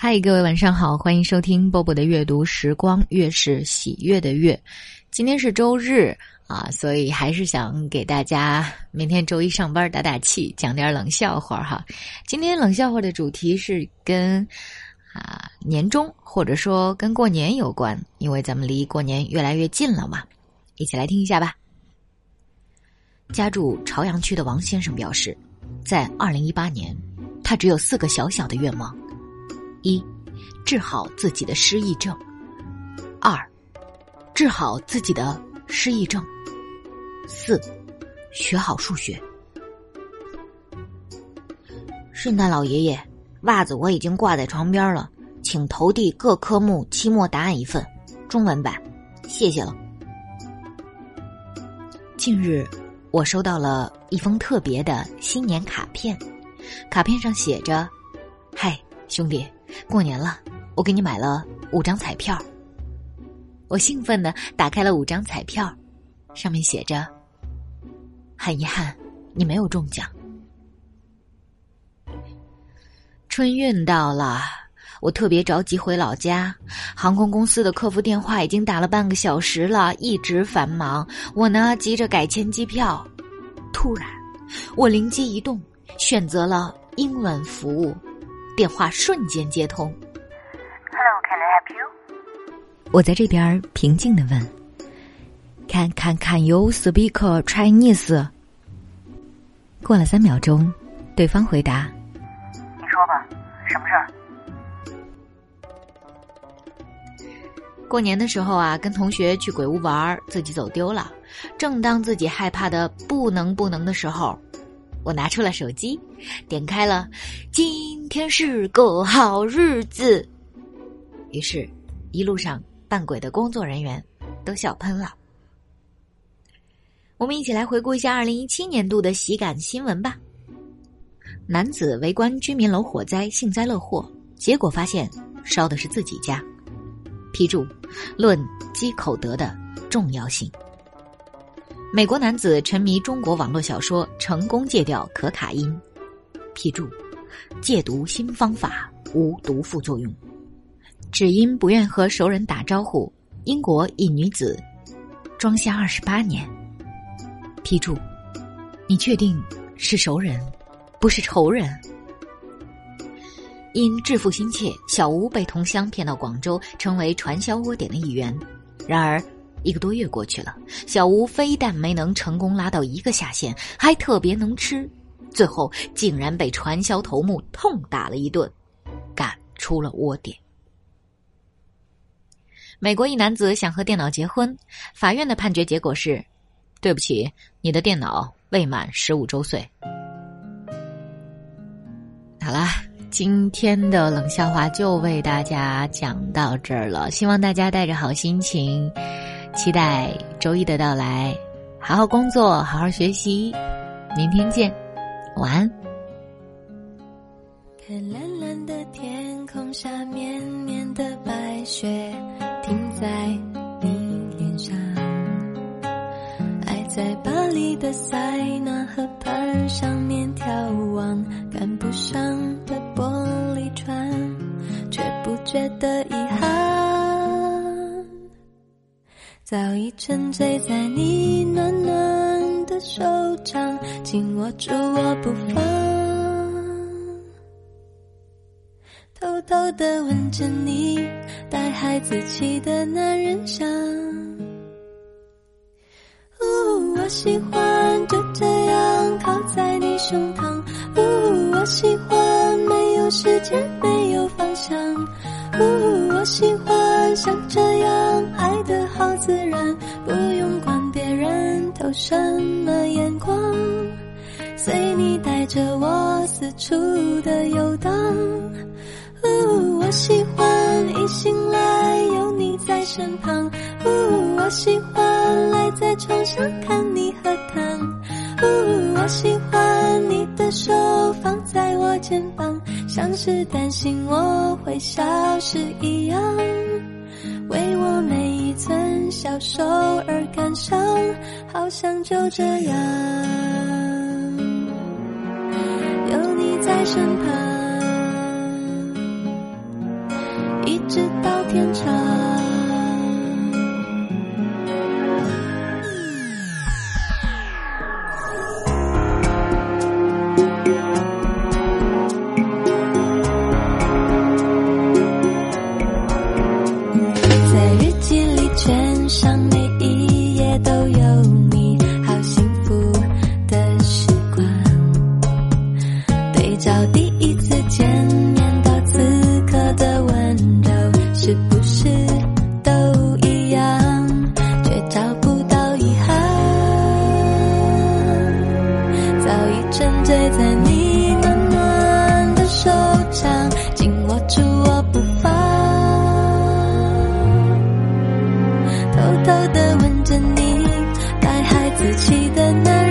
嗨，各位晚上好，欢迎收听波波的阅读时光，月是喜悦的月。今天是周日啊，所以还是想给大家明天周一上班打打气，讲点冷笑话哈。今天冷笑话的主题是跟啊年终或者说跟过年有关，因为咱们离过年越来越近了嘛。一起来听一下吧。家住朝阳区的王先生表示，在二零一八年，他只有四个小小的愿望。一，治好自己的失忆症；二，治好自己的失忆症；四，学好数学。圣诞老爷爷，袜子我已经挂在床边了，请投递各科目期末答案一份，中文版，谢谢了。近日，我收到了一封特别的新年卡片，卡片上写着：“嗨，兄弟。”过年了，我给你买了五张彩票。我兴奋的打开了五张彩票，上面写着：“很遗憾，你没有中奖。”春运到了，我特别着急回老家。航空公司的客服电话已经打了半个小时了，一直繁忙。我呢，急着改签机票。突然，我灵机一动，选择了英文服务。电话瞬间接通。Hello，Can I help you？我在这边平静的问：“Can Can Can you speak Chinese？” 过了三秒钟，对方回答：“你说吧，什么事儿？”过年的时候啊，跟同学去鬼屋玩，自己走丢了。正当自己害怕的不能不能的时候。我拿出了手机，点开了“天是个好日子”，于是，一路上扮鬼的工作人员都笑喷了。我们一起来回顾一下二零一七年度的喜感新闻吧。男子围观居民楼火灾，幸灾乐祸，结果发现烧的是自己家。批注：论积口德的重要性。美国男子沉迷中国网络小说，成功戒掉可卡因。批注：戒毒新方法无毒副作用。只因不愿和熟人打招呼，英国一女子装瞎二十八年。批注：你确定是熟人，不是仇人？因致富心切，小吴被同乡骗到广州，成为传销窝点的一员。然而。一个多月过去了，小吴非但没能成功拉到一个下线，还特别能吃，最后竟然被传销头目痛打了一顿，赶出了窝点。美国一男子想和电脑结婚，法院的判决结果是：对不起，你的电脑未满十五周岁。好啦，今天的冷笑话就为大家讲到这儿了，希望大家带着好心情。期待周一的到来，好好工作，好好学习，明天见，晚安。看蓝蓝的天空下，绵绵的白雪停在你脸上。爱在巴黎的塞纳河畔上面眺望，赶不上的玻璃船，却不觉得遗憾。早已沉醉在你暖暖手掌，紧握住我不放，偷偷的闻着你带孩子气的男人香。呜，我喜欢就这样靠在你胸膛。呜，我喜欢没有时间，没有方向。呜，我喜欢像这样爱的好自然，不用管别人投什么，随你带着我四处的游荡。呜，我喜欢一醒来有你在身旁。呜，我喜欢赖在床上看你喝汤。呜，我喜欢你的手放在我肩膀。像是担心我会消失一样，为我每一寸消瘦而感伤，好像就这样，身旁一直到天长不是都一样却找不到遗憾。早已沉醉在你暖暖的手掌紧握住我不放。偷偷的吻着你带孩子气的男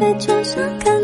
在床上看。